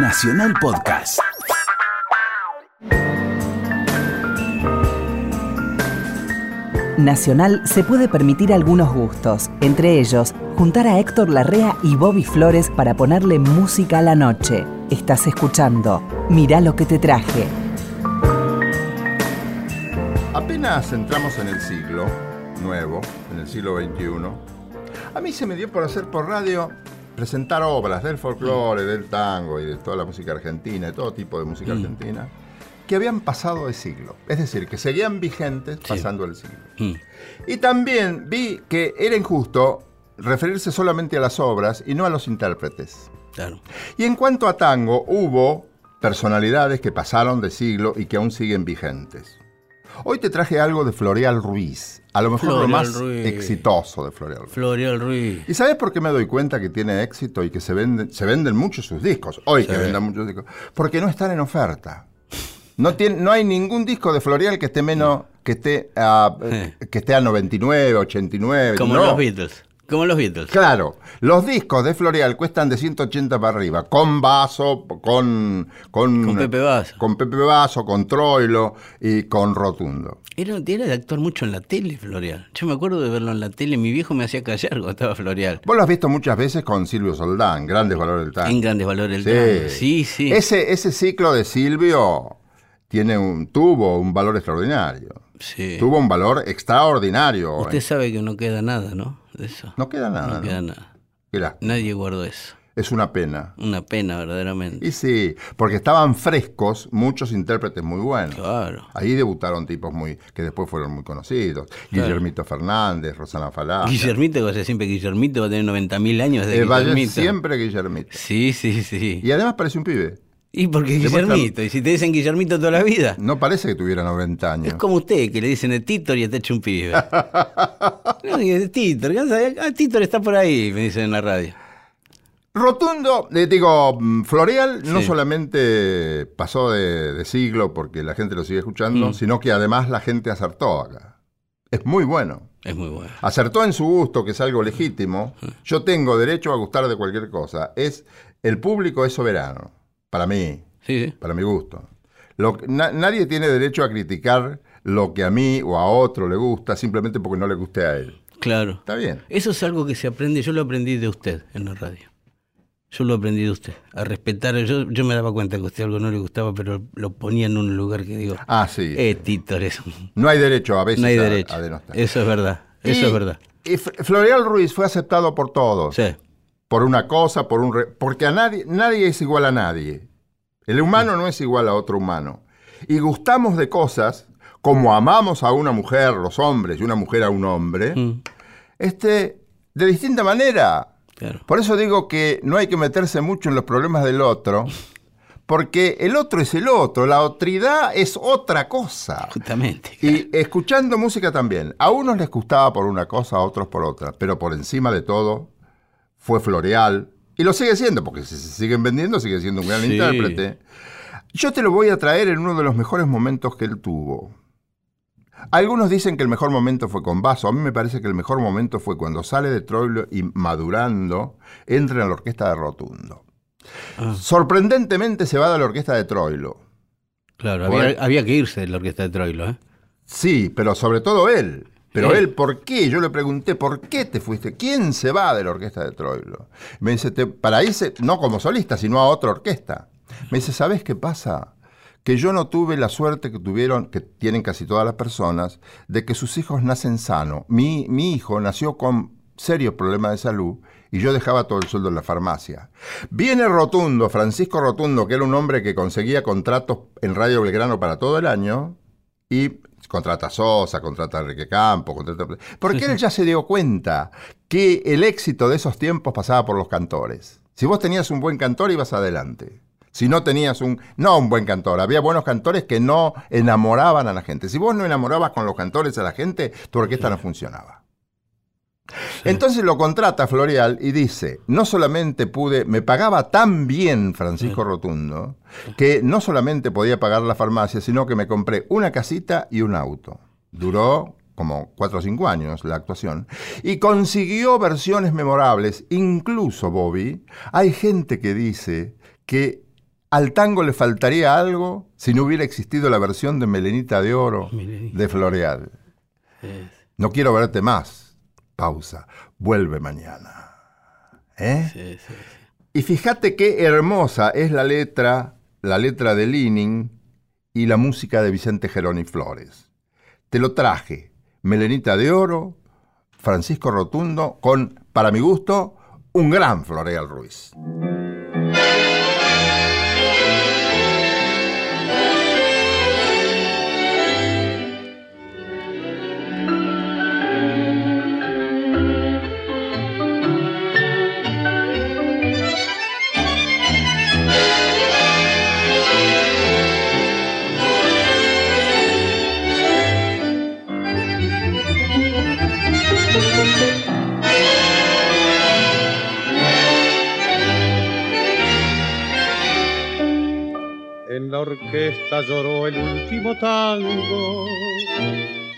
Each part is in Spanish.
Nacional Podcast. Nacional se puede permitir algunos gustos, entre ellos juntar a Héctor Larrea y Bobby Flores para ponerle música a la noche. Estás escuchando Mirá lo que te traje. Apenas entramos en el siglo nuevo, en el siglo XXI, a mí se me dio por hacer por radio presentar obras del folclore, del tango y de toda la música argentina, de todo tipo de música argentina, que habían pasado de siglo. Es decir, que seguían vigentes pasando el siglo. Mm. Y también vi que era injusto referirse solamente a las obras y no a los intérpretes. Claro. Y en cuanto a tango, hubo personalidades que pasaron de siglo y que aún siguen vigentes. Hoy te traje algo de Floreal Ruiz, a lo mejor lo más Ruiz. exitoso de Floreal Ruiz. Floreal Ruiz. ¿Y sabes por qué me doy cuenta que tiene éxito y que se venden, se venden muchos sus discos? Hoy que vendan muchos discos. Porque no están en oferta. No, tiene, no hay ningún disco de Floreal que esté menos, que esté a, que esté a 99, 89. Como no. los Beatles. Como los Beatles. Claro, los discos de Floreal cuestan de 180 para arriba, con vaso, con... Con, Con Pepe Basso. Con Pepe Basso, con Troilo y con Rotundo. Era, era de actuar mucho en la tele, Floreal. Yo me acuerdo de verlo en la tele. Mi viejo me hacía callar cuando estaba Floreal. Vos lo has visto muchas veces con Silvio Soldán, Grandes Valores del Tango. En Grandes Valores del Tango. Sí, sí. Ese, ese ciclo de Silvio tiene un, tuvo un valor extraordinario. Sí. Tuvo un valor extraordinario. Usted sabe que no queda nada, ¿no? De eso. No queda nada. No ¿no? queda nada. Mirá, Nadie guardó eso. es una pena. Una pena, verdaderamente. Y sí, porque estaban frescos muchos intérpretes muy buenos. Claro. Ahí debutaron tipos muy que después fueron muy conocidos. Guillermito Fernández, Rosana Falá. Guillermito, que hace siempre Guillermito va a tener 90.000 años de Eh, Guillermito. siempre Guillermito. Sí, sí, sí. Y además parece un pibe. Y porque Guillermito. Y si te dicen Guillermito toda la vida. No parece que tuviera 90 años. Es como usted, que le dicen de Titor y está hecho un pibe. no, y de Titor, ah, Titor está por ahí, me dicen en la radio. Rotundo, eh, digo, mm, Floreal no solamente pasó de, de siglo porque la gente lo sigue Mm. escuchando, sino que además la gente acertó acá. Es muy bueno. Es muy bueno. Acertó en su gusto, que es algo legítimo. Yo tengo derecho a gustar de cualquier cosa. Es el público es soberano, para mí, Sí, sí. para mi gusto. Lo na- nadie tiene derecho a criticar lo que a mí o a otro le gusta simplemente porque no le guste a él. Claro. Está bien. Eso es algo que se aprende, yo lo aprendí de usted en la radio. Yo lo aprendí de usted, a respetar. Yo, yo me daba cuenta que a usted algo no le gustaba, pero lo ponía en un lugar que digo, Ah, sí. eh, no hay derecho a veces no hay a- derecho. a denostar. Eso es verdad, eso Y- es verdad. Y Floreal Ruiz fue aceptado por todos. Sí, Por una cosa, por un... re- porque a nadie, nadie es igual a nadie. El humano no es igual a otro humano. Y gustamos de cosas como amamos a una mujer, los hombres, y una mujer a un hombre, Mm, este, de distinta manera. claro. Por eso digo que no hay que meterse mucho en los problemas del otro, porque el otro es el otro, la otridad es otra cosa. Justamente. Y escuchando música también. A unos les gustaba por una cosa, a otros por otra. Pero por encima de todo, fue Floreal. Y lo sigue siendo, porque si se siguen vendiendo, sigue siendo un gran Sí. intérprete. Yo te lo voy a traer en uno de los mejores momentos que él tuvo. Algunos dicen que el mejor momento fue con Basso. A mí me parece que el mejor momento fue cuando sale de Troilo y madurando, entra en la orquesta de Rotundo. Ah. Sorprendentemente se va de la orquesta de Troilo. Claro, había, había que irse de la orquesta de Troilo, ¿eh? Sí, pero sobre todo él. Pero Sí. él, ¿por qué? Yo le pregunté, ¿por qué te fuiste? ¿Quién se va de la orquesta de Troilo? Me dice, "Te- para irse, no como solista, sino a otra orquesta. Me dice, ¿sabes qué pasa? Que yo no tuve la suerte que tuvieron, que tienen casi todas las personas, de que sus hijos nacen sanos. Mi, mi hijo nació con serios problemas de salud y yo dejaba todo el sueldo en la farmacia. Viene Rotundo, Francisco Rotundo, que era un hombre que conseguía contratos en Radio Belgrano para todo el año, y contrata a Sosa, contrata a Enrique Campo, contrata... Porque él ya se dio cuenta que el éxito de esos tiempos pasaba por los cantores. Si vos tenías un buen cantor, ibas adelante. Si no tenías un... No un buen cantor, había buenos cantores que no enamoraban a la gente. Si vos no enamorabas con los cantores a la gente, tu orquesta no funcionaba. Entonces lo contrata Floreal y dice, no solamente pude, me pagaba tan bien Francisco Rotundo, que no solamente podía pagar la farmacia, sino que me compré una casita y un auto. Duró como cuatro o cinco años la actuación, y consiguió versiones memorables, incluso Bobby, hay gente que dice que Al tango le faltaría algo si no hubiera existido la versión de Melenita de Oro de Floreal. No quiero verte más. Pausa. Vuelve mañana. ¿Eh? Sí, sí, sí. Y fíjate qué hermosa es la letra, la letra de Leaning y la música de Vicente Geroni Flores. Te lo traje. Melenita de Oro, Francisco Rotundo, con, para mi gusto, un gran Floreal Ruiz. La orquesta lloró el último tango,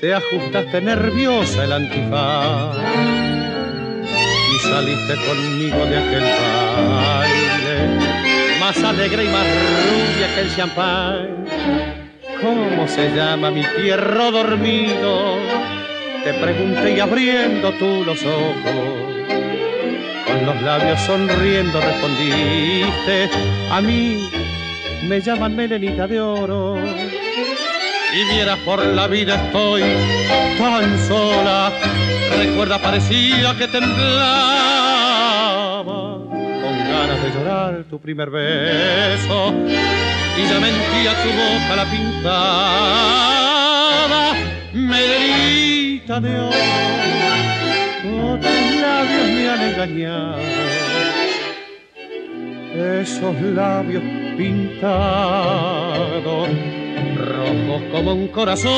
te ajustaste nerviosa el antifaz y saliste conmigo de aquel baile, más alegre y más rubia que el champán. ¿Cómo se llama mi pierro dormido? Te pregunté y abriendo tú los ojos con los labios sonriendo respondiste a mí me llaman Melenita de Oro. Y vieras por la vida estoy tan sola. Recuerda parecía que temblaba con ganas de llorar tu primer beso. Y ya mentía tu boca la pintada Melenita de Oro. Otros labios me han engañado. Esos labios pintados, rojos como un corazón,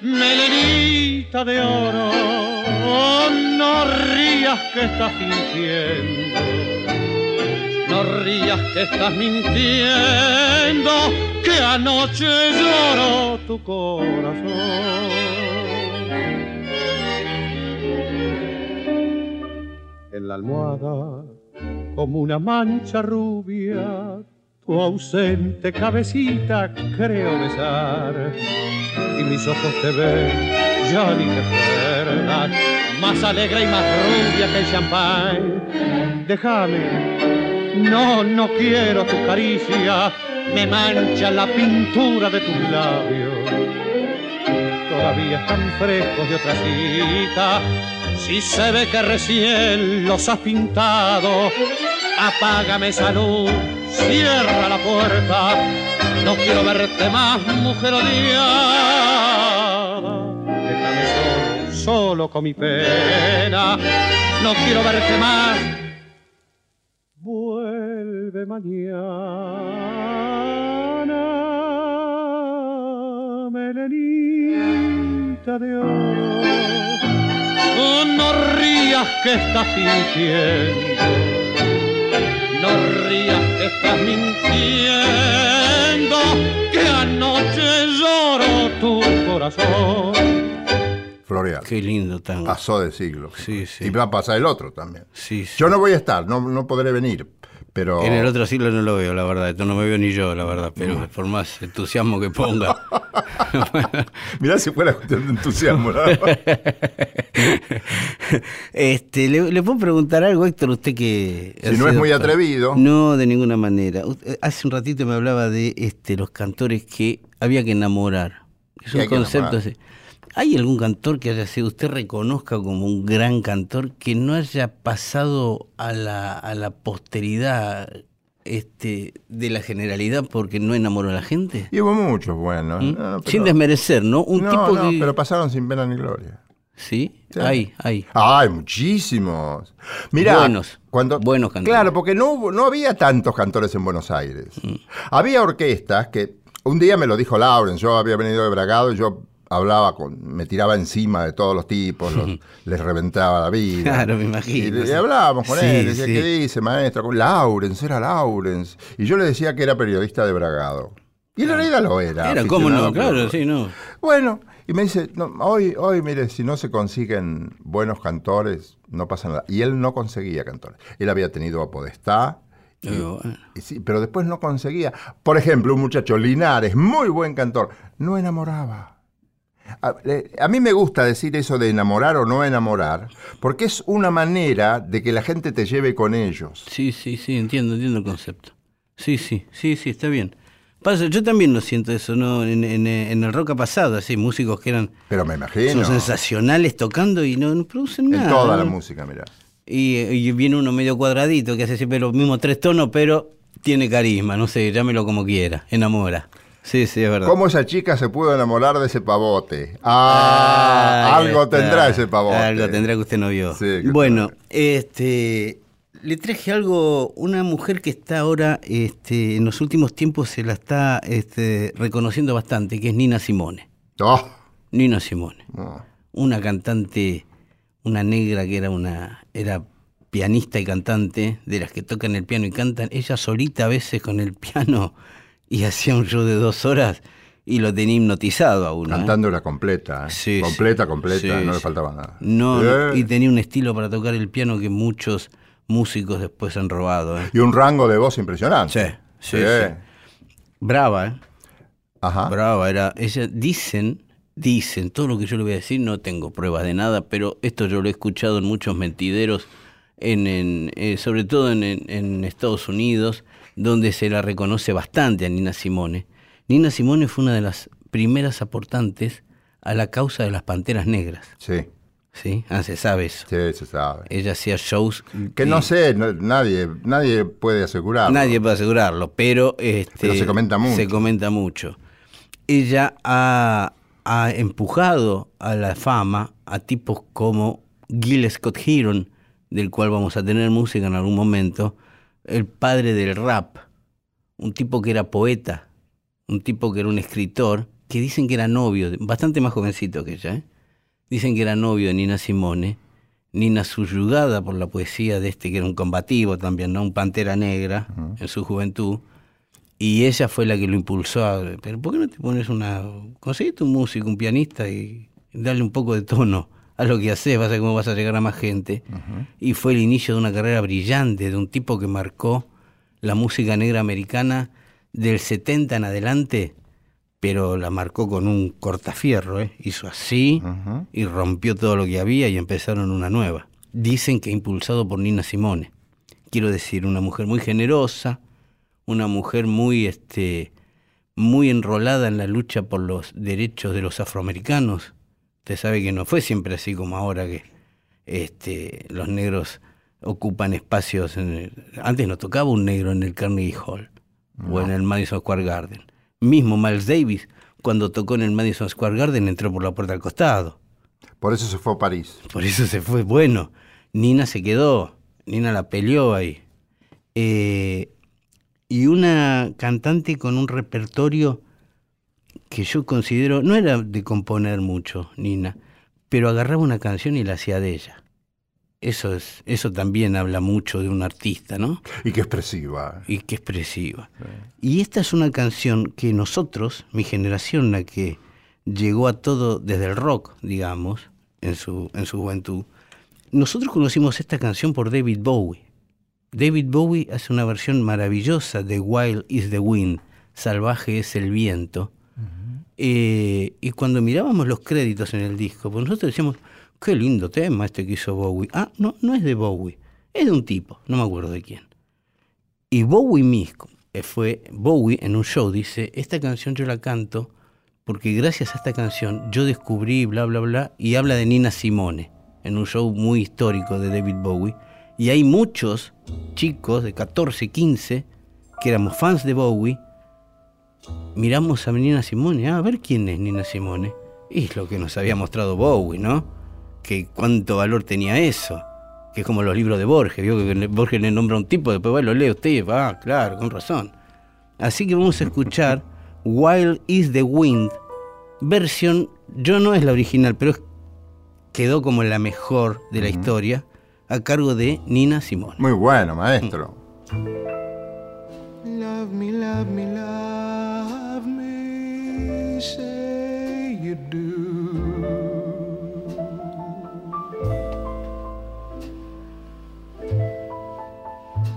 melenita de oro. No rías que estás fingiendo, no rías que estás mintiendo, que anoche lloró tu corazón. en la almohada como una mancha rubia. Tu ausente cabecita creo besar y mis ojos te ven, ya ni te más alegre y más rubia que el champán. Déjame, no, no quiero tu caricia, me mancha la pintura de tus labios. Todavía están frescos de otra cita, si se ve que recién los has pintado, apágame esa luz, cierra la puerta. No quiero verte más, mujer odiada. Déjame solo, solo con mi pena. No quiero verte más. Vuelve mañana, Melenita de oro. No rías que estás fingiendo. No rías que estás mintiendo. Que anoche lloró tu corazón. Floreal. Qué lindo tango. Pasó de siglo. Sí, sí. Y va a pasar el otro también. Sí, sí. Yo no voy a estar, no, no podré venir, pero... En el otro siglo no lo veo, la verdad. Esto no me veo ni yo, la verdad. Pero por más entusiasmo que ponga. Mirá si fuera cuestión de entusiasmo. ¿no? este, ¿le, le puedo preguntar algo, Héctor? Usted que. Si no es muy atrevido. No, de ninguna manera. Usted- Hace un ratito me hablaba de este, los cantores que había que enamorar. Es un concepto enamorar. así. ¿Hay algún cantor que haya sido, usted reconozca como un gran cantor, que no haya pasado a la, a la posteridad este, de la generalidad porque no enamoró a la gente? Y hubo muchos buenos. ¿Mm? no, Sin desmerecer, ¿no? Un no, tipo no, que. pero pasaron sin pena ni gloria. ¿Sí? Sí. Hay, hay. Ay, muchísimos. Mira, Buenos, cuando buenos cantores. Claro, porque no hubo- no había tantos cantores en Buenos Aires. Mm. Había orquestas que un día me lo dijo Lauren, yo había venido de Bragado y yo hablaba con, me tiraba encima de todos los tipos, los- les reventaba la vida. Claro, me imagino, Y, hablábamos con Sí, él, decía, sí. ¿qué dice, maestro? Laurens, era Laurens. Y yo le decía que era periodista de Bragado. Y en realidad lo era. Era, ¿cómo no? Claro, sí, no. bueno, y me dice, no, hoy, hoy, mire, si no se consiguen buenos cantores, no pasa nada. Y él no conseguía cantores. Él había tenido a Podestá bueno. Y sí, pero después no conseguía. Por ejemplo, un muchacho Linares, muy buen cantor, no enamoraba. A, a mí me gusta decir eso de enamorar o no enamorar, porque es una manera de que la gente te lleve con ellos. Sí, sí, sí, entiendo, entiendo el concepto. Sí, sí, sí, sí, está bien. Pasa, yo también lo siento eso, ¿no? En, en- en el rock ha pasado, así, músicos que eran Pero me son imagino. sensacionales tocando y no, no producen En nada. toda la música, mira. Y, y viene uno medio cuadradito que hace siempre los mismos tres tonos, pero tiene carisma, no sé, llámelo como quiera, enamora. Sí, sí, es verdad. ¿Cómo esa chica se pudo enamorar de ese pavote? Ah, Ah, algo está. tendrá ese pavote. Algo tendrá que usted no vio. Sí, bueno, este le traje algo, una mujer que está ahora, este, en los últimos tiempos se la está este, reconociendo bastante, que es Nina Simone. Oh, Nina Simone. no. Una cantante, una negra que era una, era pianista y cantante, de las que tocan el piano y cantan, ella solita a veces con el piano y hacía un show de dos horas y lo tenía hipnotizado a uno. ¿eh? Cantándola completa. ¿eh? Sí, completa, completa, Sí, no le faltaba nada. No, Eh, y tenía un estilo para tocar el piano que muchos músicos después han robado. ¿eh? y un rango de voz impresionante. Sí, sí, sí. Brava, ¿eh? Ajá. Brava, era. Ella, dicen, dicen, todo lo que yo le voy a decir, no tengo pruebas de nada, pero esto yo lo he escuchado en muchos mentideros, en, en, eh, sobre todo en, en- en Estados Unidos, donde se la reconoce bastante a Nina Simone. Nina Simone fue una de las primeras aportantes a la causa de las panteras negras. Sí, ¿Sí? Ah, se sabe eso. sí, se sabe. Ella hacía shows. Que y no sé, no- nadie, nadie puede asegurarlo. Nadie puede asegurarlo, pero, este, Pero se comenta mucho. Se comenta mucho. Ella ha, ha empujado a la fama a tipos como Gil Scott Heron, del cual vamos a tener música en algún momento, el padre del rap, un tipo que era poeta, un tipo que era un escritor, que dicen que era novio, bastante más jovencito que ella, ¿eh? dicen que era novio de Nina Simone, Nina subyugada por la poesía de este que era un combativo también, ¿no? Un pantera negra en su juventud. Y ella fue la que lo impulsó a, pero ¿por qué no te pones una, conseguiste un músico, un pianista y darle un poco de tono a lo que haces, vas a ver cómo vas a llegar a más gente? Y fue el inicio de una carrera brillante, de un tipo que marcó la música negra americana del 70 en adelante, pero la marcó con un cortafierro, ¿eh? hizo así y rompió todo lo que había y empezaron una nueva. Dicen que impulsado por Nina Simone. Quiero decir, una mujer muy generosa, una mujer muy, este, muy enrolada en la lucha por los derechos de los afroamericanos. Usted sabe que no fue siempre así como ahora que este, los negros ocupan espacios. En el- antes no tocaba un negro en el Carnegie Hall o en el Madison Square Garden. Mismo Miles Davis, cuando tocó en el Madison Square Garden, entró por la puerta al costado. Por eso se fue a París. Por eso se fue. Bueno, Nina se quedó. Nina la peleó ahí. Eh, y una cantante con un repertorio que yo considero, no era de componer mucho, Nina, pero agarraba una canción y la hacía de ella. Eso, es, eso también habla mucho de un artista, ¿no? Y qué expresiva. y qué expresiva. Y esta es una canción que nosotros, mi generación, la que llegó a todo desde el rock, digamos, en su, en su juventud, nosotros conocimos esta canción por David Bowie. David Bowie hace una versión maravillosa de Wild is the Wind, Salvaje es el viento. Eh, y cuando mirábamos los créditos en el disco, pues nosotros decíamos, qué lindo tema este que hizo Bowie. Ah, no, no es de Bowie, es de un tipo, no me acuerdo de quién. Y Bowie mismo, eh, fue Bowie en un show, dice, esta canción yo la canto porque gracias a esta canción yo descubrí bla, bla, bla, y habla de Nina Simone, en un show muy histórico de David Bowie. Y hay muchos chicos de 14, 15 que éramos fans de Bowie. Miramos a Nina Simone, ah, a ver quién es Nina Simone. Y es lo que nos había mostrado Bowie, ¿no? Que cuánto valor tenía eso. Que es como los libros de Borges, vio que Borges le nombra a un tipo, después va y lo lee usted y va, ah, claro, con razón. Así que vamos a escuchar Wild is the Wind, versión, yo no es la original, pero es- quedó como la mejor de la historia, a cargo de Nina Simone. Muy bueno, maestro. Love me, love me, love say you do.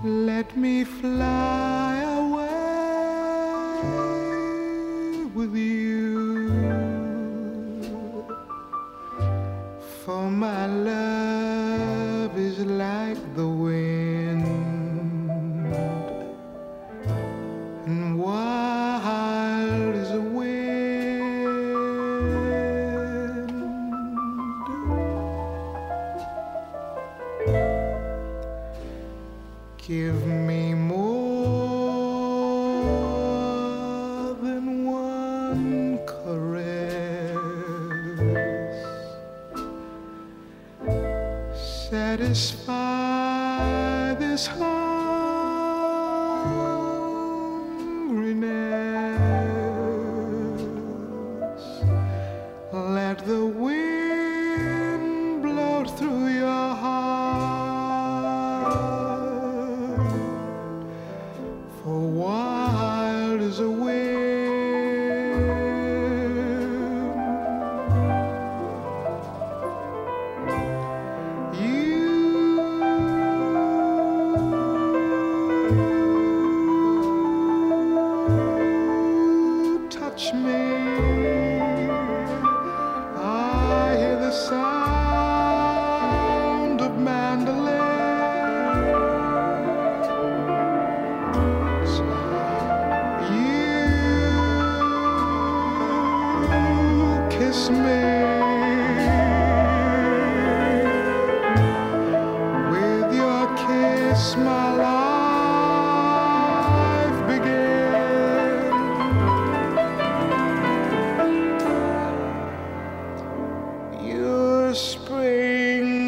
Let me fly away with you for my love is like the wind.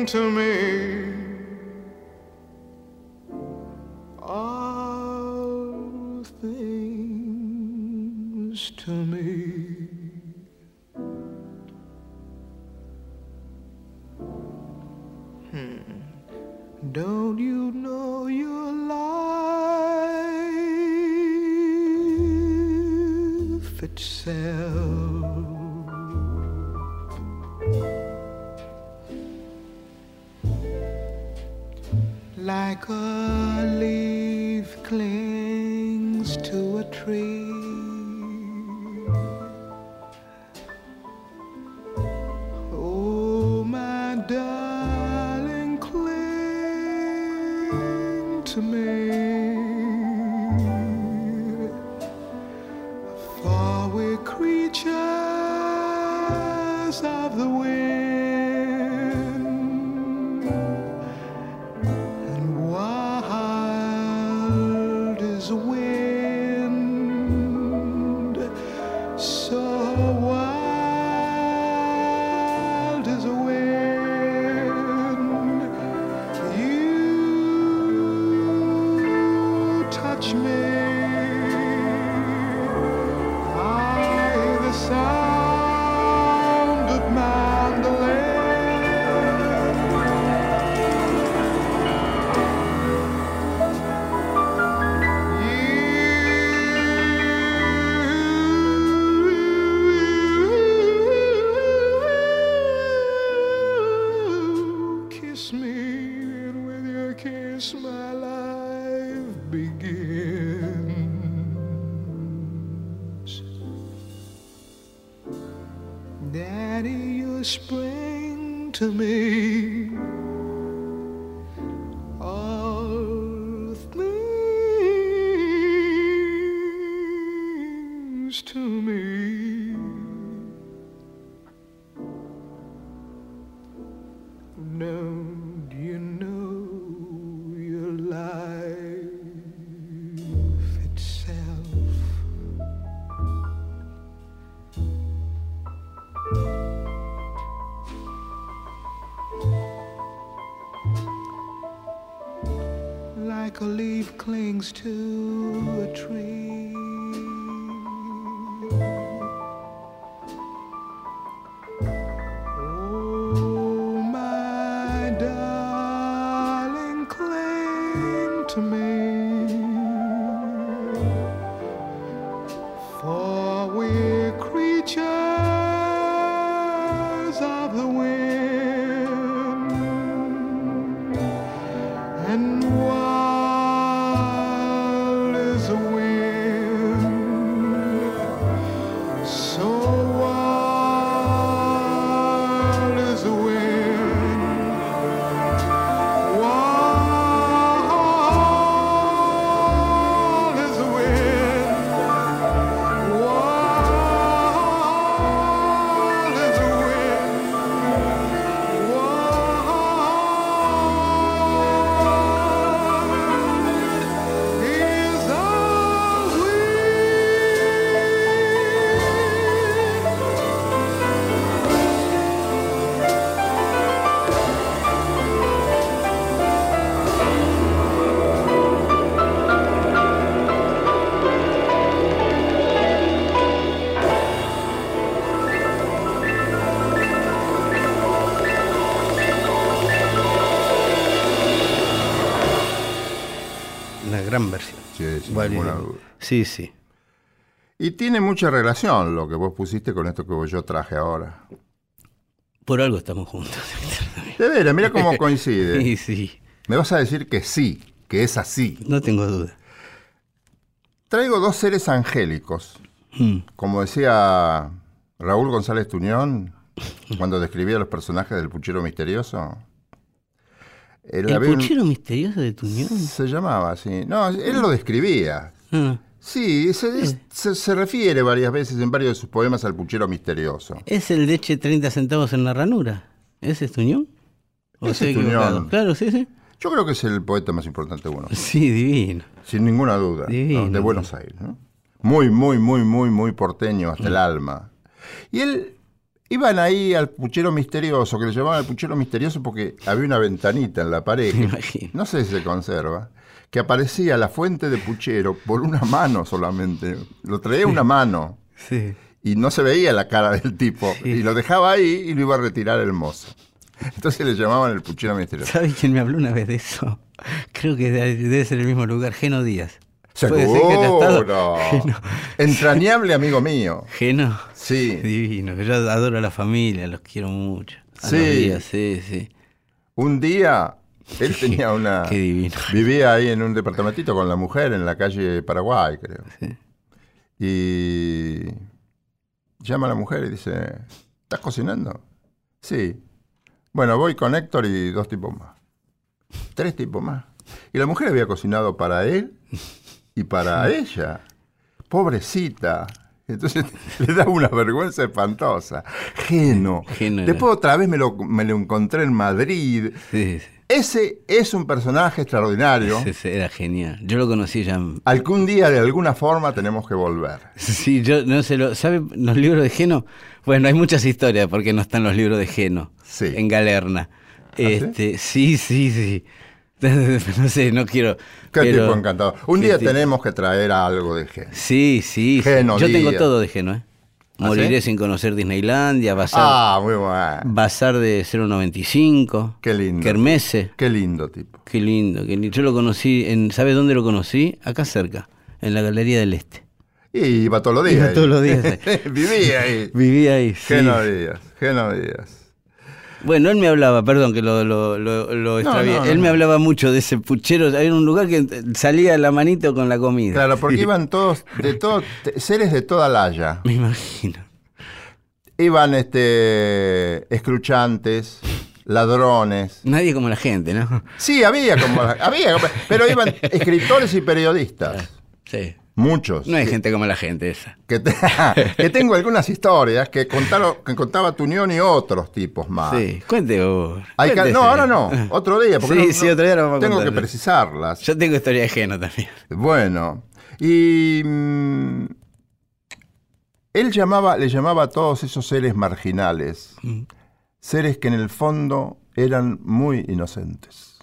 to me. to me. the wind. Gran versión. Sí, sin Vale. ninguna duda. Sí, sí. Y tiene mucha relación lo que vos pusiste con esto que yo traje ahora. Por algo estamos juntos. De veras, mira cómo coincide. Sí, sí. Me vas a decir que sí, que es así. No tengo duda. Traigo dos seres angélicos. Mm. Como decía Raúl González Tuñón cuando describía los personajes del puchero misterioso. ¿El puchero misterioso de Tuñón? Se llamaba así. No, él lo describía. Ah, Sí, se, es- se- se refiere varias veces en varios de sus poemas al puchero misterioso. ¿Es el de eche 30 centavos en la ranura? ¿Ese es Tuñón? ¿O Ese es Tuñón. Claro, sí, sí. Yo creo que es el poeta más importante uno, Sí, divino. sin ninguna duda, ¿no? Divino. de Buenos Aires. ¿no? Muy, muy, muy, muy, muy porteño hasta el alma. Y él, iban ahí al puchero misterioso, que le llamaban el puchero misterioso porque había una ventanita en la pared, que no sé si se conserva, que aparecía la fuente de puchero por una mano solamente. Lo traía una mano. Sí. y no se veía la cara del tipo. Sí. Y lo dejaba ahí y lo iba a retirar el mozo. Entonces le llamaban el puchero misterioso. ¿Sabes quién me habló una vez de eso? Creo que de- debe ser el mismo lugar, Geno Díaz. ¿Puede ser que haya estado? Seguro. Geno. Entrañable amigo mío. Geno. Sí. Divino, yo adoro a la familia, los quiero mucho. A Sí. los días, sí, sí. Un día él tenía una. Qué divino. Vivía ahí en un departamentito con la mujer en la calle Paraguay, creo. Sí. Y llama a la mujer y dice: ¿Estás cocinando? Sí. Bueno, voy con Héctor y dos tipos más. Tres tipos más. Y la mujer había cocinado para él y para ella. Pobrecita. Entonces le da una vergüenza espantosa. Geno. Después otra vez me lo, me lo encontré en Madrid. Sí, sí. Ese es un personaje extraordinario Ese- era genial. Yo lo conocí ya. en- al que un día de alguna forma tenemos que volver. Sí, yo no sé, lo, ¿sabe los libros de Geno? Bueno, hay muchas historias porque no están los libros de Geno Sí. en Galerna. ¿Ah, sí? Este, sí, sí, sí. No sé, no quiero. Qué pero- tipo encantador. Un día tipo. tenemos que traer algo de Geno. Sí, sí. Geno Yo tengo todo de Geno, ¿eh? ¿Ah, Moriré sí? sin conocer Disneylandia, Bazar, Ah, muy bueno. Bazar de 095. Qué lindo. Kermesse. Qué lindo tipo. Qué lindo, qué lindo. Yo lo conocí, en, ¿sabe dónde lo conocí? Acá cerca, en la Galería del Este. Y iba todos los días. Iba ahí. todos los días Vivía ahí. Vivía ahí. sí. Geno Díaz. Geno Díaz. Bueno, él me hablaba, perdón que lo, lo, lo, lo extravié. no, no, él me no. hablaba mucho de ese puchero. Hay un lugar que salía la manito con la comida. Claro, porque Sí. iban todos, de todo, te- seres de toda laya. Me imagino. Iban este escruchantes, ladrones. Nadie como la gente, ¿no? Sí, había como había, como- pero iban escritores y periodistas. Sí. Muchos. No hay que- gente como la gente esa. Que, te- que tengo algunas historias que contaron, que contaba Tuñón y otros tipos más. Sí, cuente vos. Hay que- Cuéntese. no, ahora no, otro día. Porque Sí, no- sí, otro día lo vamos a Tengo que precisarlas. Yo tengo historia Geno también. Bueno, y mm, él llamaba, le llamaba a todos esos seres marginales, seres que en el fondo eran muy inocentes.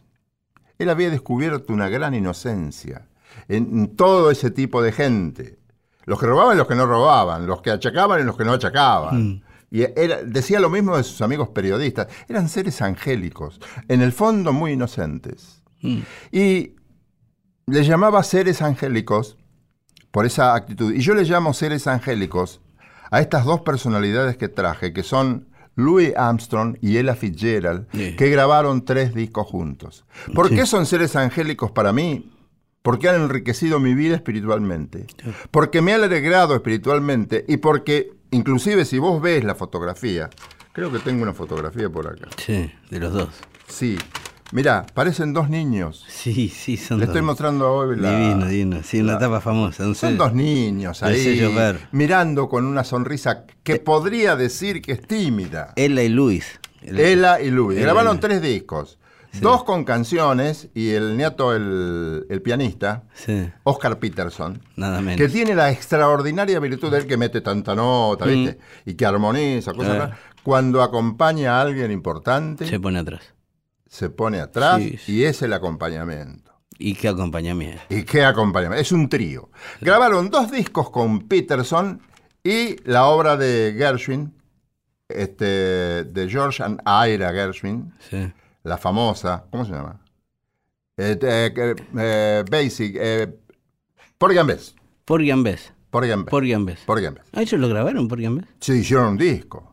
Él había descubierto una gran inocencia en, todo ese tipo de gente. Los que robaban y los que no robaban, los que achacaban y los que no achacaban. Y era- decía lo mismo de sus amigos periodistas. Eran seres angélicos, en el fondo muy inocentes. Y le llamaba seres angélicos por esa actitud. Y yo le llamo seres angélicos a estas dos personalidades que traje, que son Louis Armstrong y Ella Fitzgerald, Sí. que grabaron tres discos juntos. ¿Por Sí. qué son seres angélicos para mí? Porque han enriquecido mi vida espiritualmente. Porque me han alegrado espiritualmente y porque, inclusive si vos ves la fotografía, creo que tengo una fotografía por acá. Sí, de los dos. Sí, mirá, parecen dos niños. Sí, sí, son Le dos. estoy mostrando hoy la... Divino, divino. Sí, una tapa famosa. un Son dos niños ahí mirando con una sonrisa que podría decir que es tímida. Ella y Luis. El- Ella y Louis. Ella Grabaron y- tres discos. Dos con canciones y el nieto, el, el pianista, Sí, Oscar Peterson, nada menos. que tiene la extraordinaria virtud de él que mete tanta nota, ¿viste? Y que armoniza, cosas Eh. raras. Cuando acompaña a alguien importante, Se pone atrás. se pone atrás sí. y es el acompañamiento. ¿Y qué acompañamiento? ¿Y qué acompañamiento? Es un trío. Grabaron dos discos con Peterson y la obra de Gershwin, este, de George and Ira Gershwin, Sí. La famosa, ¿cómo se llama? Eh, eh, eh, basic. Eh, Bess. Porgy and Bess. Porgy and Bess. Porgy and Bess. Ah, ¿Ellos lo grabaron, Porgy and Bess? Sí, hicieron un disco.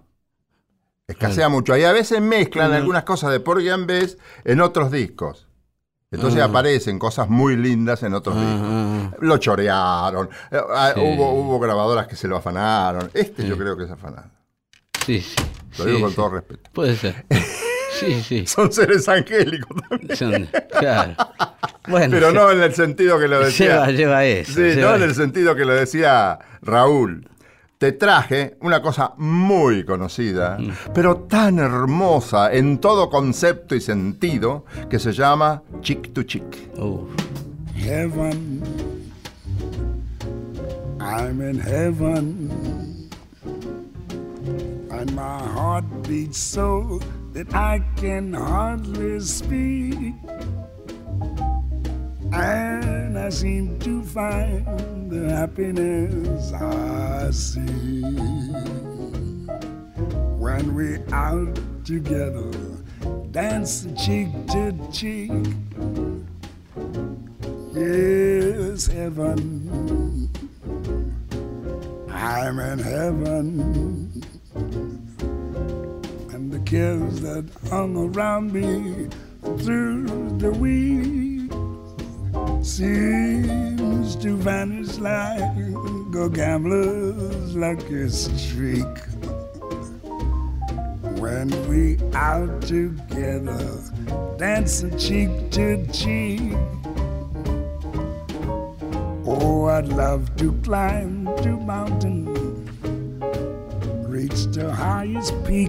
Escasea mucho. Y a veces mezclan algunas cosas de Porgy and Bess en otros discos. Entonces Ah. aparecen cosas muy lindas en otros discos. Ah, ah, Lo chorearon. eh, ah, Sí. hubo, hubo grabadoras que se lo afanaron. Este yo creo que es afanado. sí, sí. Lo sí, digo con todo respeto. Puede ser. Sí, sí. Son seres angélicos también. Son- claro. Bueno, Pero no en el sentido que lo decía. lleva, lleva eso. Sí, lleva no en el sentido que lo decía Raúl. Te traje una cosa muy conocida, pero tan hermosa en todo concepto y sentido, que se llama Chick to Chick. Uf. heaven. I'm in heaven. And my heart beats so that I can hardly speak. And I seem to find the happiness I see when we're out together, dance cheek to cheek. Yes, heaven. I'm in heaven. Cares that hung around me through the week seems to vanish like a gambler's lucky streak. When we out together, dancing cheek to cheek. Oh, I'd love to climb to mountain, reach the highest peak.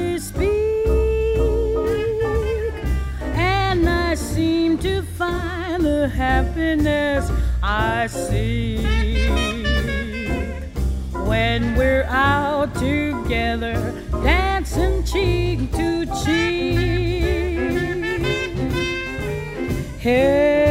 find the happiness I seek when we're out together, dancing cheek to cheek. Heaven,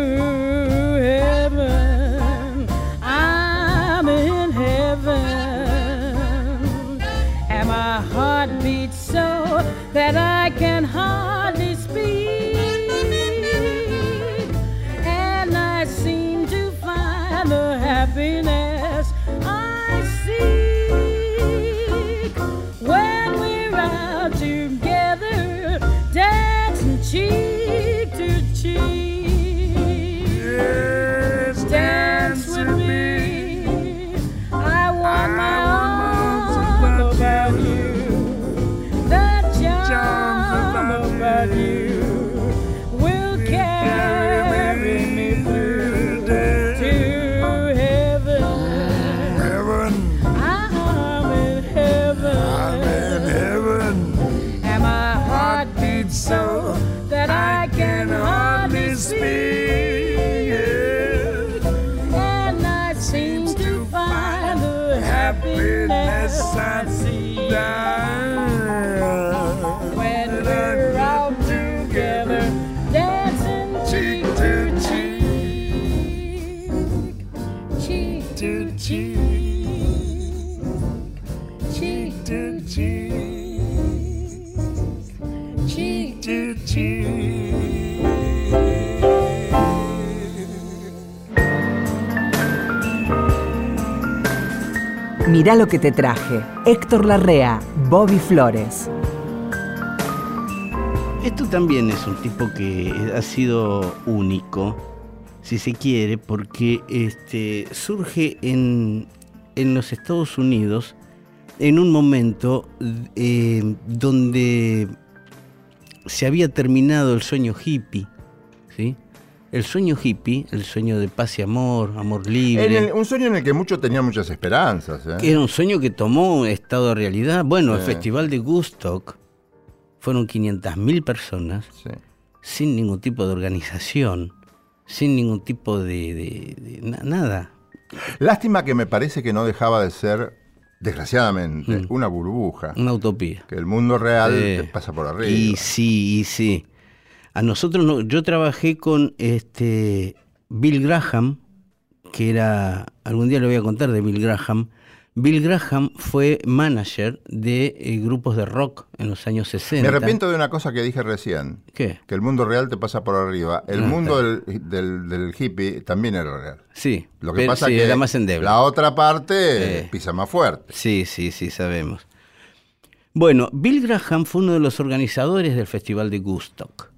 that I can hardly down. Mirá lo que te traje. Héctor Larrea, Bobby Flores. Esto también es un tipo que ha sido único, si se quiere, porque este, surge en, en los Estados Unidos en un momento eh, donde se había terminado el sueño hippie, ¿sí? El sueño hippie, el sueño de paz y amor, amor libre. El- un sueño en el que muchos tenían muchas esperanzas. ¿eh? Era un sueño que tomó estado de realidad. Bueno, el. Festival de Woodstock fueron 500.000 personas Sí. sin ningún tipo de organización, sin ningún tipo de, de- de na- nada. Lástima que me parece que no dejaba de ser, desgraciadamente, Mm. una burbuja. Una utopía. Que el mundo real te pasa por arriba. Y sí, y sí. A nosotros no, yo trabajé con este Bill Graham, que era, algún día le voy a contar de Bill Graham. Bill Graham fue manager de eh, grupos de rock en los años 60. Me arrepiento de una cosa que dije recién. ¿Qué? Que el mundo real te pasa por arriba. El Ah, mundo del, del- del hippie también era real. Sí. Lo que pero pasa sí, que era más endeble. la otra parte Eh. pisa más fuerte. Sí, sí, sí, sabemos. Bueno, Bill Graham fue uno de los organizadores del Festival de Woodstock.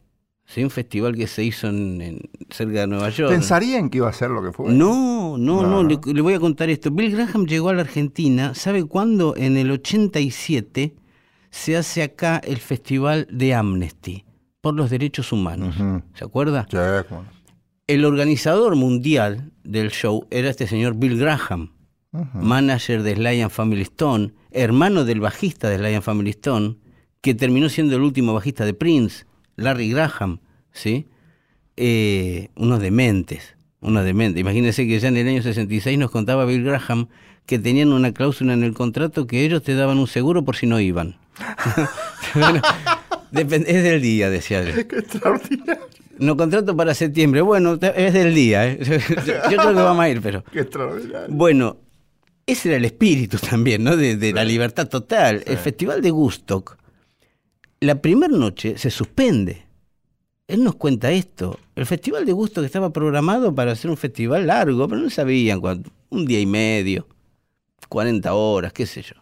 ¿Sí? Un festival que se hizo en, en- cerca de Nueva York. ¿Pensarían que iba a ser lo que fue? No, no, no, No. le, le voy a contar esto. Bill Graham llegó a la Argentina, ¿sabe cuándo? En el 87 se hace acá el Festival de Amnesty por los derechos humanos. ¿Se acuerda? Sí, cómo no. El organizador mundial del show era este señor Bill Graham, manager de Sly and Family Stone, hermano del bajista de Sly and Family Stone, que terminó siendo el último bajista de Prince, Larry Graham, ¿sí? Eh, unos dementes, unos dementes. Imagínense que ya en el año 66 nos contaba Bill Graham que tenían una cláusula en el contrato que ellos te daban un seguro por si no iban. Bueno, es del día, decía él. Qué extraordinario. No contrato para septiembre. Bueno, es del día. ¿eh? Yo, yo creo que vamos a ir, pero. Qué extraordinario. Bueno, ese era el espíritu también, ¿no? De, de la libertad total. El Festival de Woodstock, la primera noche se suspende. Él nos cuenta esto. El Festival de Woodstock estaba programado para ser un festival largo, pero no sabían cuánto. Un día y medio, 40 horas, qué sé yo.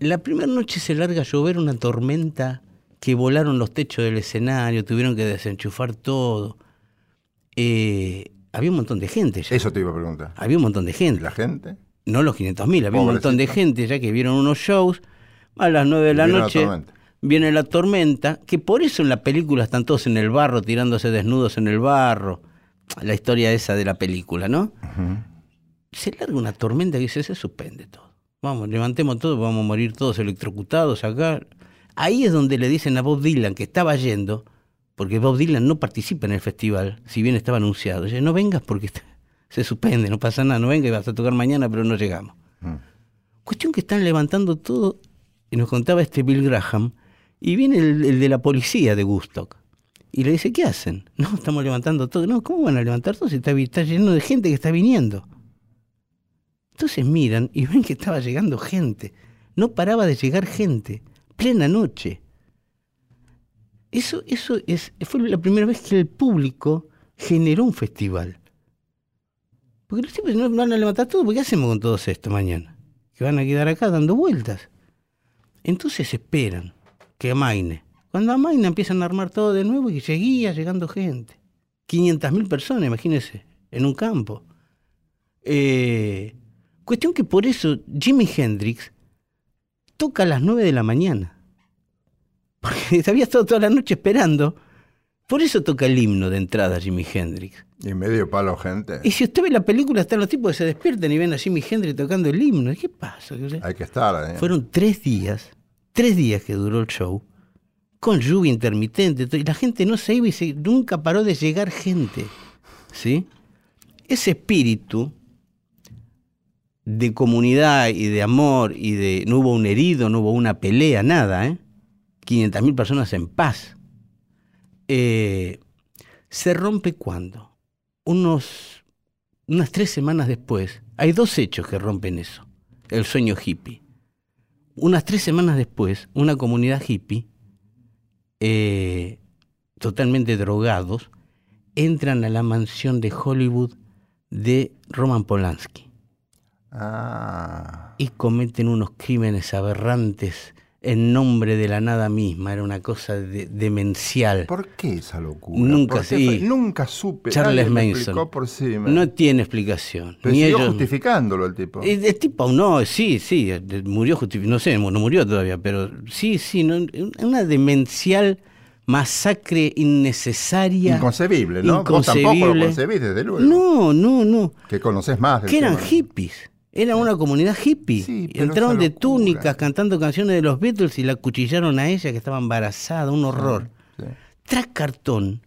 La primera noche se larga a llover una tormenta que volaron los techos del escenario, tuvieron que desenchufar todo. Eh, había un montón de gente ya. Eso te iba a preguntar. Había un montón de gente. ¿La gente? No los 500.000, había un montón de gente ya que vieron unos shows. A las 9 de Y la noche. Viene la tormenta, que por eso en la película están todos en el barro, tirándose desnudos en el barro. La historia esa de la película, ¿no? Se larga una tormenta que dice, se suspende todo. Vamos, levantemos todo, vamos a morir todos electrocutados acá. Ahí es donde le dicen a Bob Dylan que estaba yendo, porque Bob Dylan no participa en el festival, si bien estaba anunciado. Dice, no vengas porque está- se suspende, no pasa nada, no venga y vas a tocar mañana, pero no llegamos. Cuestión que están levantando todo, y nos contaba este Bill Graham, y viene el, de la policía de Woodstock. Y le dice, ¿qué hacen? No, estamos levantando todo. No, ¿cómo van a levantar todo si está, lleno de gente que está viniendo? Entonces miran y ven que estaba llegando gente. No paraba de llegar gente. Plena noche. Eso, eso es, fue la primera vez que el público generó un festival. Porque los tipos no van a levantar todo, ¿por qué hacemos con todos esto mañana? Que van a quedar acá dando vueltas. Entonces esperan que amaine. Cuando amaina empiezan a armar todo de nuevo y seguía llegando gente. 500.000 personas, imagínense, en un campo. Eh, cuestión que por eso Jimi Hendrix toca a las 9 de la mañana. Porque había estado toda la noche esperando. Por eso toca el himno de entrada Jimi Hendrix. Y medio palo, gente. Y si usted ve la película, están los tipos que se despiertan y ven a Jimi Hendrix tocando el himno. ¿Qué pasa? Hay que estar ahí. Fueron tres días, tres días que duró el show, con lluvia intermitente, y la gente no se iba y se- nunca paró de llegar gente. ¿Sí? Ese espíritu de comunidad y de amor y de no hubo un herido, no hubo una pelea, nada, ¿eh? 500.000 personas en paz. Eh, se rompe cuando? Unos, unas tres semanas después, hay dos hechos que rompen eso, el sueño hippie. Unas tres semanas después, una comunidad hippie, eh, totalmente drogados, entran a la mansión de Hollywood de Roman Polanski Ah. y cometen unos crímenes aberrantes en nombre de la nada misma. Era una cosa de- demencial. ¿Por qué esa locura? Nunca, ¿Por qué sí. Nunca supe. Charles Manson. explicó por sí. No tiene explicación. Pero Ni siguió ellos- justificándolo el tipo. El, el tipo, no, sí, sí, eh, murió justificado, no sé, no murió todavía, pero sí, sí, no, una demencial masacre innecesaria. Inconcebible, ¿no? Vos tampoco lo concebís, desde luego. No, no, no. Que conoces más del Que eran tema. hippies. Era una comunidad hippie. Sí, Entraron de túnicas cantando canciones de los Beatles y la cuchillaron a ella que estaba embarazada, un horror. Sí. Tras cartón,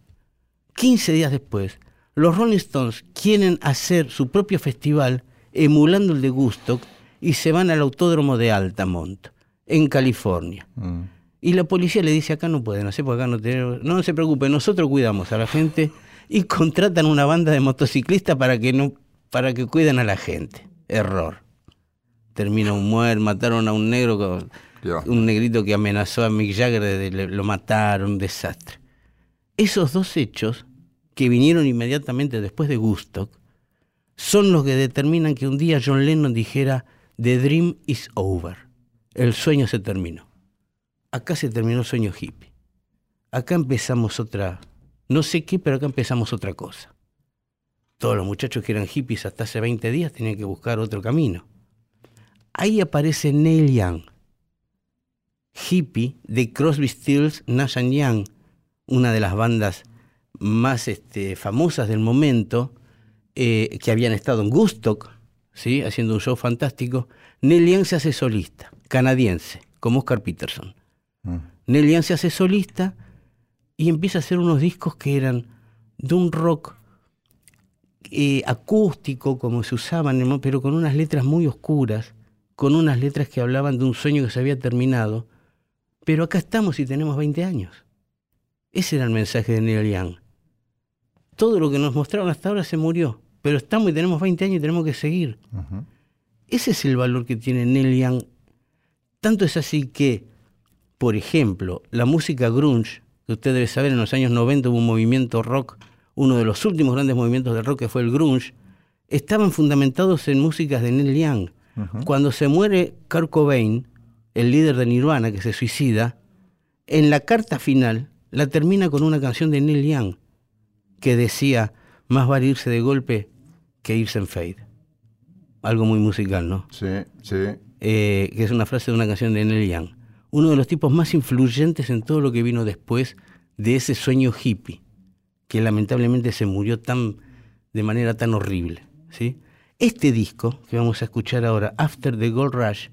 15 días después, los Rolling Stones quieren hacer su propio festival emulando el de Gustock y se van al autódromo de Altamont, en California. Mm. Y la policía le dice, acá no pueden hacer, porque acá no tenemos... No se preocupe, nosotros cuidamos a la gente y contratan una banda de motociclistas para que, no, para que cuiden a la gente. Error. Termina un muerto, mataron a un negro, con- un negrito que amenazó a Mick Jagger, de- le- lo mataron, un desastre. Esos dos hechos, que vinieron inmediatamente después de Gustock, son los que determinan que un día John Lennon dijera, The dream is over. El sueño se terminó. Acá se terminó el sueño hippie. Acá empezamos otra, no sé qué, pero acá empezamos otra cosa. Todos los muchachos que eran hippies hasta hace 20 días tenían que buscar otro camino. Ahí aparece Neil Young, hippie de Crosby, Stills, Nash and Young, una de las bandas más este, famosas del momento, eh, que habían estado en Gustock, ¿sí? haciendo un show fantástico. Neil Young se hace solista, canadiense, como Oscar Peterson. Mm. Neil Young se hace solista y empieza a hacer unos discos que eran de un rock eh, acústico, como se usaban, pero con unas letras muy oscuras, con unas letras que hablaban de un sueño que se había terminado. Pero acá estamos y tenemos 20 años. Ese era el mensaje de Neil Young. Todo lo que nos mostraron hasta ahora se murió, pero estamos y tenemos 20 años y tenemos que seguir. Ese es el valor que tiene Neil Young. Tanto es así que, por ejemplo, la música grunge, que usted debe saber, en los años 90 hubo un movimiento rock, uno de los últimos grandes movimientos de rock que fue el grunge, estaban fundamentados en músicas de Neil Young. Cuando se muere Kurt Cobain, el líder de Nirvana que se suicida, en la carta final la termina con una canción de Neil Young que decía, más vale irse de golpe que irse en fade. Algo muy musical, ¿no? Sí, sí. eh, que es una frase de una canción de Neil Young. Uno de los tipos más influyentes en todo lo que vino después de ese sueño hippie, que lamentablemente se murió tan, de manera tan horrible. ¿sí? Este disco que vamos a escuchar ahora, After the Gold Rush,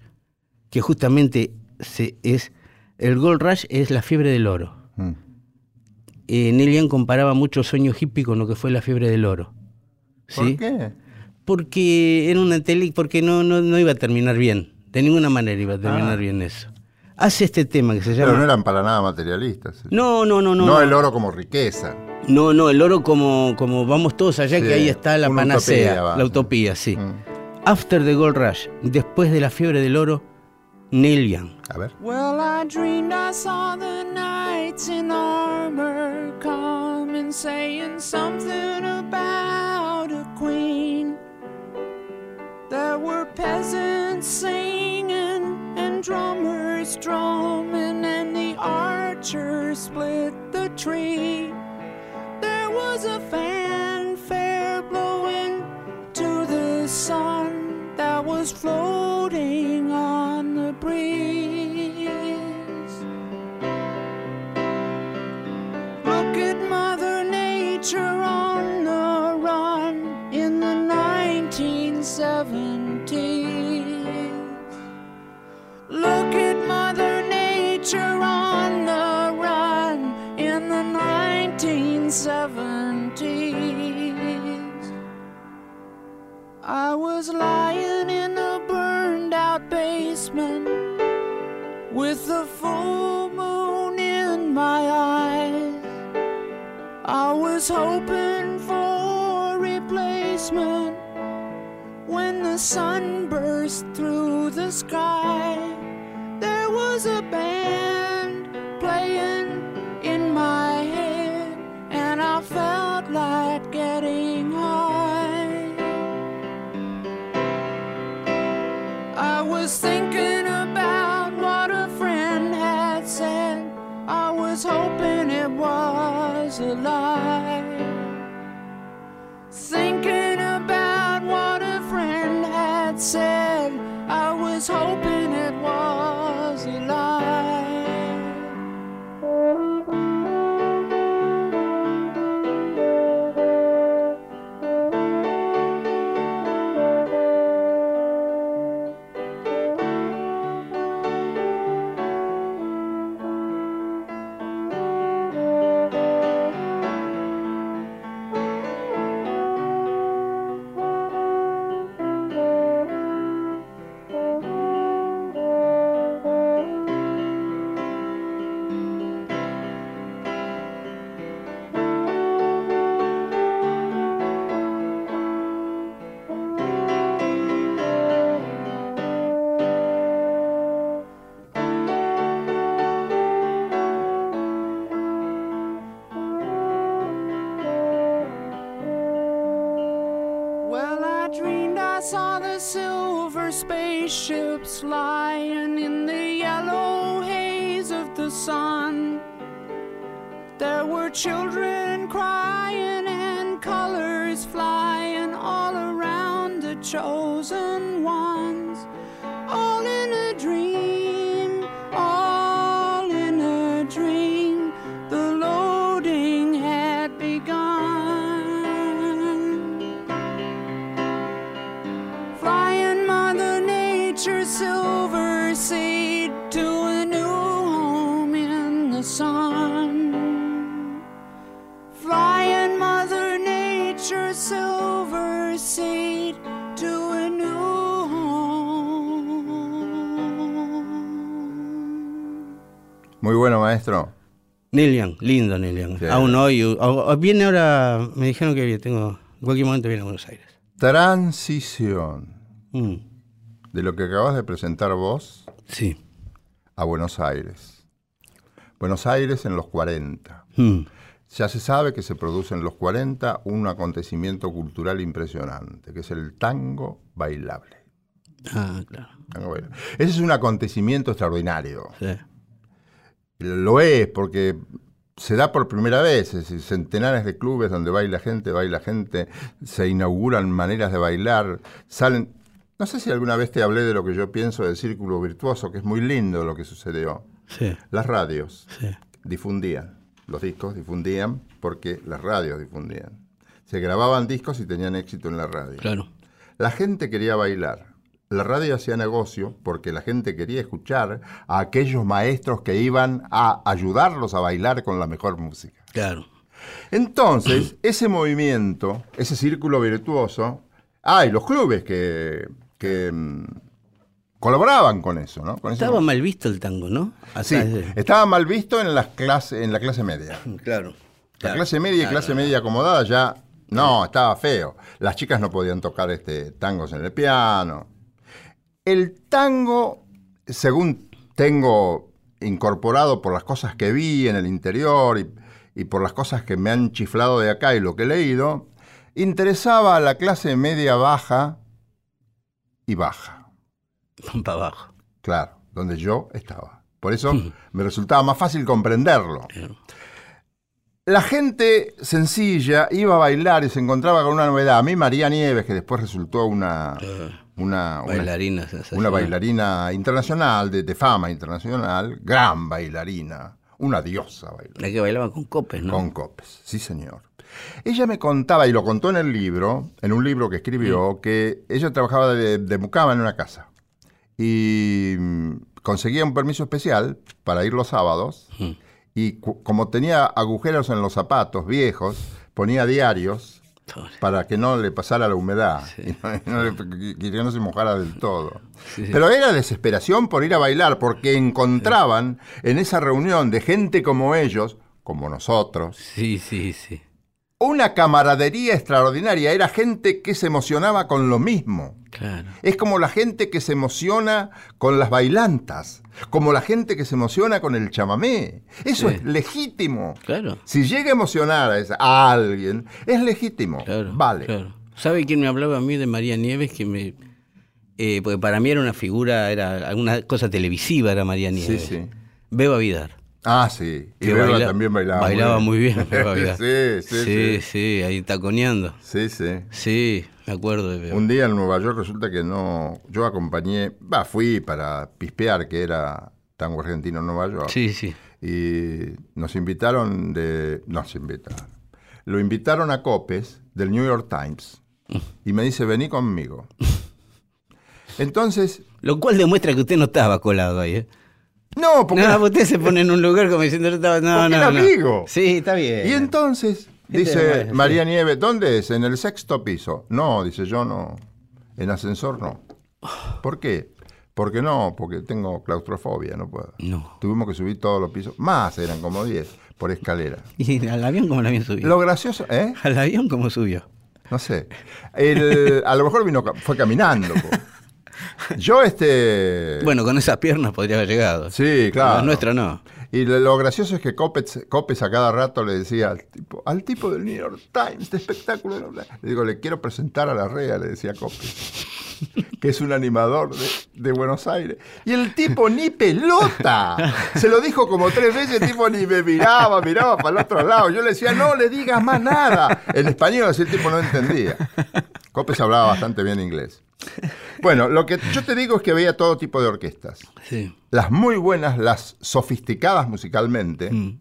que justamente se, es, el Gold Rush es la fiebre del oro. Mm. Eh, Neil Young comparaba mucho sueño hippie con lo que fue la fiebre del oro. ¿Por ¿sí? qué? Porque era una tele, porque no, no, no iba a terminar bien. De ninguna manera iba a terminar Ah. bien eso. Hace este tema que se Pero llama. no eran para nada materialistas. No, no, no, no. No el oro como riqueza. No, no, el oro como, como vamos todos allá, Sí, que ahí está la panacea, utopía, la utopía, sí. Mm. After the Gold Rush, después de la fiebre del oro, Neil Young. A ver. Well, I dreamed I saw the knights in armor come and saying something about a queen. There were peasants singing and drummers drumming, and the archers split the tree. There was a fanfare blowing to the sun that was floating on the breeze. Look at Mother Nature on the run in the 1970s. Look at Mother Nature on 1970s. I was lying in a burned out basement with the full moon in my eyes. I was hoping for replacement when the sun burst through the sky. There was a band was a lie. Thinking about what a friend had said. Saw the silver spaceships lying in the yellow haze of the sun. There were children crying and colors flying all around the chosen maestro. Neil Young, lindo Neil Young. Sí. Aún hoy, o- viene ahora, me dijeron que tengo, en cualquier momento viene a Buenos Aires. Transición Mm, de lo que acabas de presentar vos sí. a Buenos Aires. Buenos Aires en los 40. Mm, Ya se sabe que se produce en los 40 un acontecimiento cultural impresionante, que es el tango bailable. Ah, claro. Tango bailable. Ese es un acontecimiento extraordinario. Sí. Lo es porque se da por primera vez, es decir, centenares de clubes donde baila gente, baila gente, se inauguran maneras de bailar, salen... No sé si alguna vez te hablé de lo que yo pienso del círculo virtuoso, que es muy lindo lo que sucedió. Sí, Las radios sí. difundían, los discos difundían porque las radios difundían. Se grababan discos y tenían éxito en la radio. Claro. La gente quería bailar. La radio hacía negocio porque la gente quería escuchar a aquellos maestros que iban a ayudarlos a bailar con la mejor música. Claro. Entonces, ese movimiento, ese círculo virtuoso, ah, y los clubes que, que, mm, colaboraban con eso, ¿no? Con Estaba mal visto el tango, ¿no? Sí, Hasta ese- estaba mal visto en, las clase, en la clase media. Claro. La claro, clase media y claro, clase media acomodada ya, no, estaba feo. Las chicas no podían tocar este tangos en el piano. El tango según tengo incorporado por las cosas que vi en el interior y, y por las cosas que me han chiflado de acá y lo que he leído, interesaba a la clase media baja y baja. Para abajo. Claro, donde yo estaba. Por eso me resultaba más fácil comprenderlo. La gente sencilla iba a bailar y se encontraba con una novedad. A mí María Nieves, que después resultó una, una, Bailarina una bailarina internacional, de, de fama internacional, gran bailarina, una diosa bailarina. La que bailaba con copes, ¿no? Con copes, sí señor. Ella me contaba, y lo contó en el libro, en un libro que escribió, que ella trabajaba de, de mucama en una casa. Y mm, conseguía un permiso especial para ir los sábados. Y como tenía agujeros en los zapatos viejos, ponía diarios. Para que no le pasara la humedad y no, y no le- y que no se mojara del todo. Sí. Pero era desesperación por ir a bailar, porque encontraban en esa reunión de gente como ellos, como nosotros, Sí, sí, sí. una camaradería extraordinaria. Era gente que se emocionaba con lo mismo. Claro. Es como la gente que se emociona con las bailantas, como la gente que se emociona con el chamamé. Eso Sí. es legítimo. Claro. Si llega a emocionar a, esa- a alguien, es legítimo. Claro. vale. Claro. ¿Sabe quién me hablaba a mí de María Nieves? Que me. eh, porque para mí era una figura, era alguna cosa televisiva, era María Nieves. sí. Beba Vidar. Ah, sí. Y Beba baila- también bailaba. bailaba muy bien, Beba Vidar. sí, sí, sí, sí. sí, ahí taconeando. Sí, sí. Sí, me acuerdo de Beba. Un día en Nueva York resulta que no. Yo acompañé. Va, fui para pispear, que era tango argentino en Nueva York. Sí, sí. Y nos invitaron de. Nos invitaron. Lo invitaron a Copes del New York Times. Y me dice, vení conmigo. Entonces. Lo cual demuestra que usted no estaba colado ahí, ¿eh? No, porque. No, usted se pone en un lugar como diciendo, no estaba. No, no, era no. amigo. Sí, está bien. Y entonces, dice de- María Nieves, ¿dónde es? En el sexto piso. No, dice yo no. En ascensor no. ¿Por qué? Porque no, porque tengo claustrofobia, no puedo. No. Tuvimos que subir todos los pisos. Más, eran como 10, por escalera. ¿Y al avión cómo el avión subió? Lo gracioso, ¿eh? ¿Al avión cómo subió? No sé. El- a lo mejor vino, fue caminando. po. Yo, este. Bueno, con esas piernas podría haber llegado. Sí, claro. La nuestra no. Y lo, gracioso es que Copes, Copes a cada rato le decía al tipo, al tipo del New York Times, de espectáculo. bla, bla. Le digo, le quiero presentar a la REA, le decía Copes, que es un animador de, de Buenos Aires. Y el tipo ni pelota. Se lo dijo como tres veces, el tipo ni me miraba, miraba para el otro lado. Yo le decía, no le digas más nada. En español, así el tipo no entendía. Copes hablaba bastante bien inglés. Bueno, lo que yo te digo es que veía todo tipo de orquestas Sí. las muy buenas, las sofisticadas musicalmente, Mm.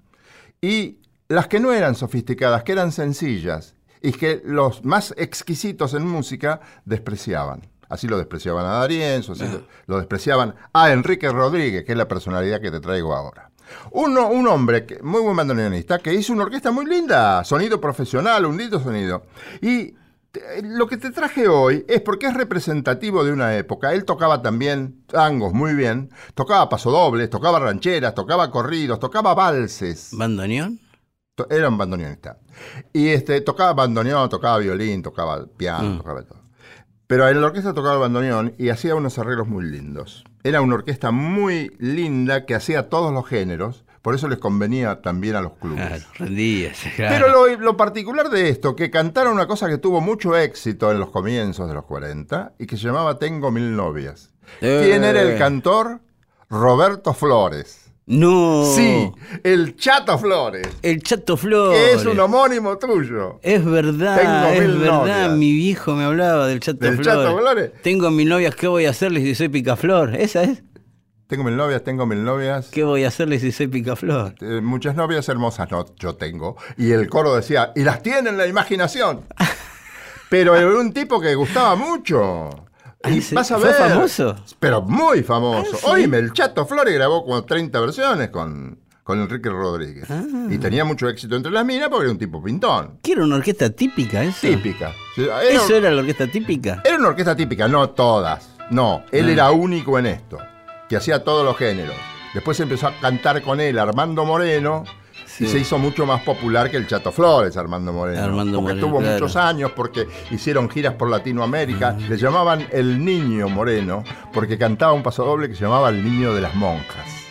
y las que no eran sofisticadas, que eran sencillas, y que los más exquisitos en música despreciaban. Así lo despreciaban a Darienzo, así lo, lo despreciaban a Enrique Rodríguez, que es la personalidad que te traigo ahora. Uno, un hombre, que, muy buen bandoneonista, que hizo una orquesta muy linda, sonido profesional, un lindo sonido. Y lo que te traje hoy es porque es representativo de una época. Él tocaba también tangos muy bien, tocaba pasodobles, tocaba rancheras, tocaba corridos, tocaba valses. ¿Bandoneón? Era un bandoneonista. Y este, tocaba bandoneón, tocaba violín, tocaba piano, Mm. tocaba todo. Pero en la orquesta tocaba el bandoneón y hacía unos arreglos muy lindos. Era una orquesta muy linda que hacía todos los géneros, por eso les convenía también a los clubes. Claro, rendías. Claro. Pero lo, lo particular de esto, que cantaron una cosa que tuvo mucho éxito en los comienzos de los 40 y que se llamaba Tengo mil novias. Eh. ¿Quién era el cantor? Roberto Flores. No. Sí, el Chato Flores, El Chato Flores. que es un homónimo tuyo. Es verdad, Tengo es mil verdad. novias. Mi viejo me hablaba del Chato ¿Del Flores. Chato Flores? Tengo mil novias, ¿qué voy a hacerles si soy picaflor? ¿Esa es? Tengo mil novias, tengo mil novias. ¿Qué voy a hacerles si soy picaflor? Eh, muchas novias hermosas, no, yo tengo. Y el coro decía, y las tiene en la imaginación. Pero era un tipo que gustaba mucho. Y Ah, ¿sí? vas a ¿Fue ver. famoso? Pero muy famoso. Ah, ¿sí? Oíme, el Chato Flores grabó como 30 versiones con, con Enrique Rodríguez. Ah. Y tenía mucho éxito entre las minas porque era un tipo pintón. ¿Qué era una orquesta típica eso? Típica. Era, ¿Eso era la orquesta típica? era una orquesta típica, no todas. No, él Ah. era único en esto. Que hacía todos los géneros. Después empezó a cantar con él Armando Moreno. Y se hizo mucho más popular que el Chato Flores, Armando Moreno. Armando porque Moreno, tuvo claro. muchos años, porque hicieron giras por Latinoamérica. Le llamaban el Niño Moreno, porque cantaba un pasodoble que se llamaba El Niño de las Monjas.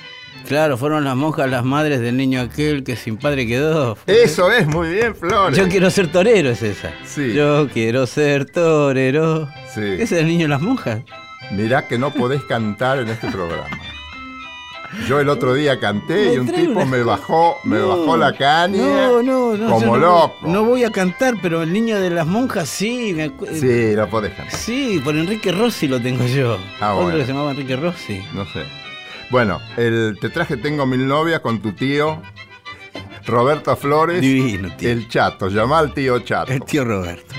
Claro, fueron las monjas las madres del niño aquel que sin padre quedó. Eso es, muy bien, Flores. Yo quiero ser torero, es esa. Sí. Yo quiero ser torero. Sí. ¿Ese es el niño de las monjas? Mirá que no podés cantar en este programa. Yo el otro día canté Me y un tipo una me bajó, me No, bajó la caña No, no, no. como no, loco. No voy a cantar, pero el niño de las monjas sí. Me acu- Sí, no podés cantar. Sí, por Enrique Rossi lo tengo yo. Ah, bueno. que se llamaba Enrique Rossi. No sé. Bueno, el te traje Tengo mil novias con tu tío Roberto Flores. Divino, tío. El chato, llama al tío chato. El tío Roberto.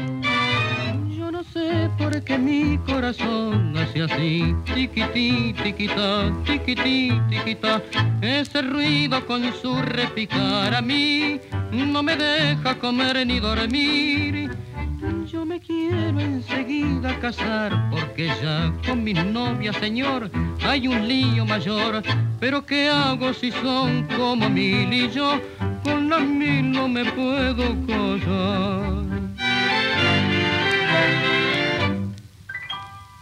Qué mi corazón hace así, tiquití, tiquitá, tiquití, tiquitá. Ese ruido con su repicar a mí no me deja comer ni dormir. Yo me quiero enseguida casar porque ya con mis novias, señor, hay un lío mayor. Pero ¿qué hago si son como mil y yo con las mil no me puedo callar?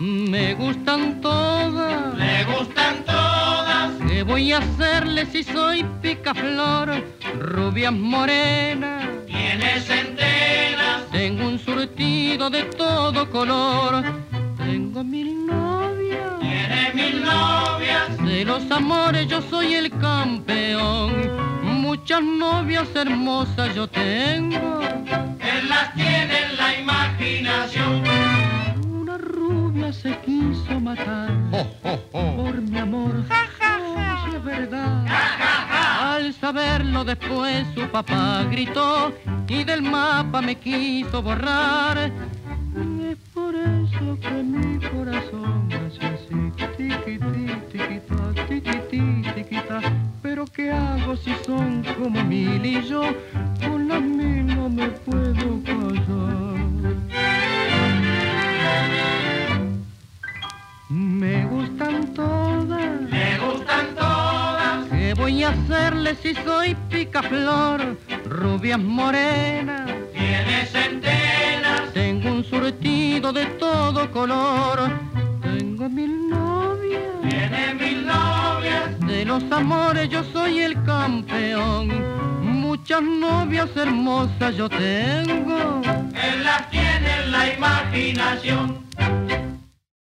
Me gustan todas. Me gustan todas. ¿Qué voy a hacerle si soy picaflor? Rubias morenas. Tienes centenas. Tengo un surtido de todo color. Tengo mil novias. Tiene mil novias. De los amores yo soy el campeón. Muchas novias hermosas yo tengo. Él las tiene en la imaginación. Se quiso matar por mi amor. Oh, si es verdad. Al saberlo después su papá gritó y del mapa me quiso borrar. Es por eso que mi corazón hace así, tiquití, tiquitá, tiquití, tiquitá. Pero ¿qué hago si son como mil y yo con las mil no me puedo callar? Me gustan todas. Me gustan todas. ¿Qué voy a hacerle si soy picaflor? Rubias morenas. Tiene centenas. Tengo un surtido de todo color. Tengo mil novias. Tiene mil novias. De los amores yo soy el campeón. Muchas novias hermosas yo tengo. Él las tiene en la imaginación.